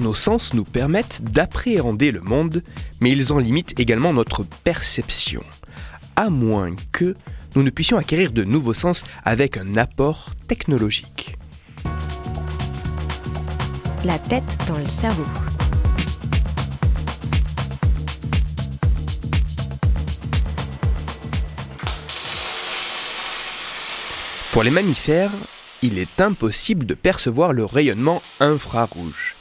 Nos sens nous permettent d'appréhender le monde, mais ils en limitent également notre perception. À moins que nous ne puissions acquérir de nouveaux sens avec un apport technologique. La tête dans le cerveau. Pour les mammifères, il est impossible de percevoir le rayonnement infrarouge.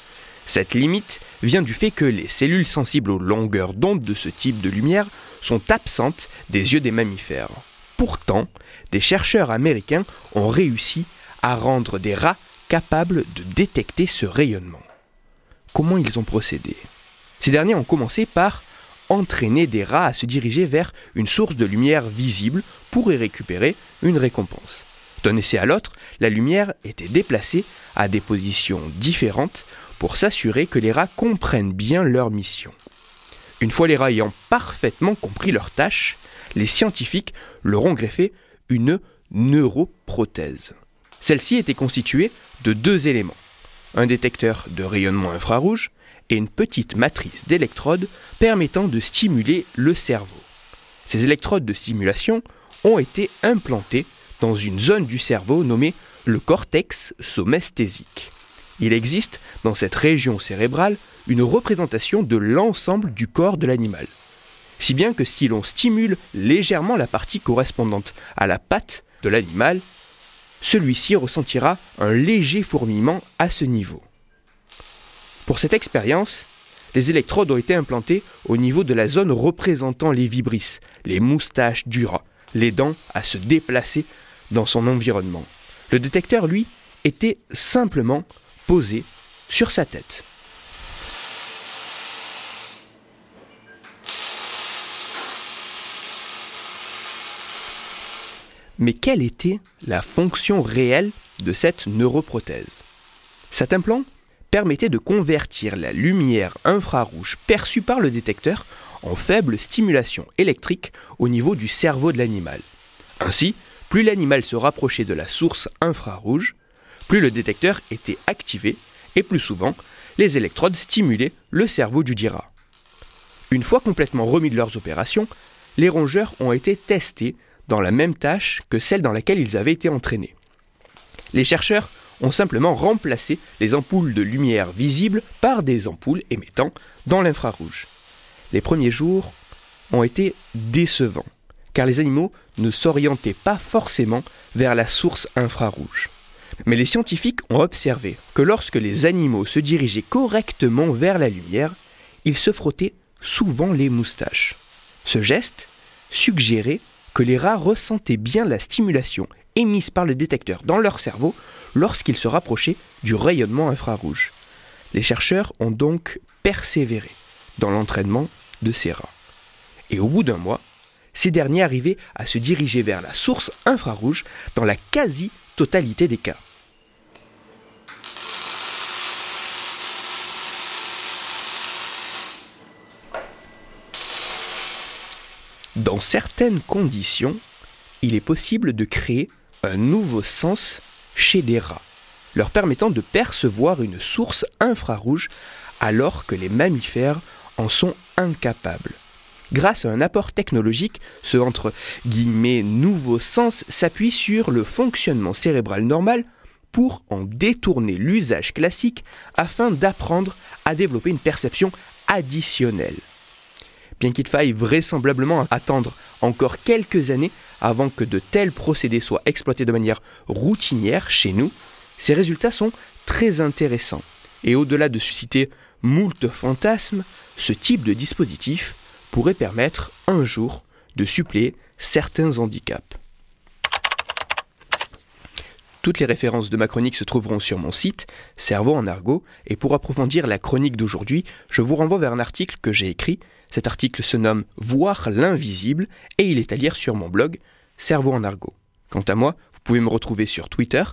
Cette limite vient du fait que les cellules sensibles aux longueurs d'onde de ce type de lumière sont absentes des yeux des mammifères. Pourtant, des chercheurs américains ont réussi à rendre des rats capables de détecter ce rayonnement. Comment ils ont procédé? Ces derniers ont commencé par entraîner des rats à se diriger vers une source de lumière visible pour y récupérer une récompense. D'un essai à l'autre, la lumière était déplacée à des positions différentes pour s'assurer que les rats comprennent bien leur mission. Une fois les rats ayant parfaitement compris leur tâche, les scientifiques leur ont greffé une neuroprothèse. Celle-ci était constituée de deux éléments, un détecteur de rayonnement infrarouge et une petite matrice d'électrodes permettant de stimuler le cerveau. Ces électrodes de stimulation ont été implantées dans une zone du cerveau nommée le cortex somesthésique. Il existe dans cette région cérébrale une représentation de l'ensemble du corps de l'animal. Si bien que si l'on stimule légèrement la partie correspondante à la patte de l'animal, celui-ci ressentira un léger fourmillement à ce niveau. Pour cette expérience, les électrodes ont été implantées au niveau de la zone représentant les vibrisses, les moustaches du rat, les dents à se déplacer dans son environnement. Le détecteur, lui, était simplement posé sur sa tête. Mais quelle était la fonction réelle de cette neuroprothèse? Cet implant permettait de convertir la lumière infrarouge perçue par le détecteur en faible stimulation électrique au niveau du cerveau de l'animal. Ainsi, plus l'animal se rapprochait de la source infrarouge, plus le détecteur était activé et plus souvent, les électrodes stimulaient le cerveau du dira. Une fois complètement remis de leurs opérations, les rongeurs ont été testés dans la même tâche que celle dans laquelle ils avaient été entraînés. Les chercheurs ont simplement remplacé les ampoules de lumière visibles par des ampoules émettant dans l'infrarouge. Les premiers jours ont été décevants, car les animaux ne s'orientaient pas forcément vers la source infrarouge. Mais les scientifiques ont observé que lorsque les animaux se dirigeaient correctement vers la lumière, ils se frottaient souvent les moustaches. Ce geste suggérait que les rats ressentaient bien la stimulation émise par le détecteur dans leur cerveau lorsqu'ils se rapprochaient du rayonnement infrarouge. Les chercheurs ont donc persévéré dans l'entraînement de ces rats. Et au bout d'un mois, ces derniers arrivaient à se diriger vers la source infrarouge dans la quasi-totalité des cas. Dans certaines conditions, il est possible de créer un nouveau sens chez des rats, leur permettant de percevoir une source infrarouge alors que les mammifères en sont incapables. Grâce à un apport technologique, ce entre guillemets nouveau sens s'appuie sur le fonctionnement cérébral normal pour en détourner l'usage classique afin d'apprendre à développer une perception additionnelle bien qu'il faille vraisemblablement attendre encore quelques années avant que de tels procédés soient exploités de manière routinière chez nous, ces résultats sont très intéressants. Et au-delà de susciter moult fantasmes, ce type de dispositif pourrait permettre un jour de suppléer certains handicaps. Toutes les références de ma chronique se trouveront sur mon site, Cerveau en argot, et pour approfondir la chronique d'aujourd'hui, je vous renvoie vers un article que j'ai écrit. Cet article se nomme Voir l'invisible et il est à lire sur mon blog Cerveau en argot. Quant à moi, vous pouvez me retrouver sur Twitter,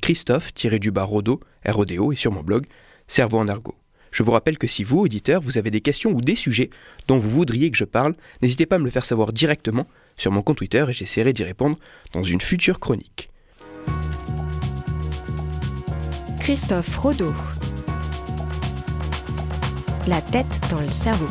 Christophe-Rodo, RODO, et sur mon blog Cerveau en argot. Je vous rappelle que si vous, auditeurs, vous avez des questions ou des sujets dont vous voudriez que je parle, n'hésitez pas à me le faire savoir directement sur mon compte Twitter et j'essaierai d'y répondre dans une future chronique. Christophe Rodeau. La tête dans le cerveau.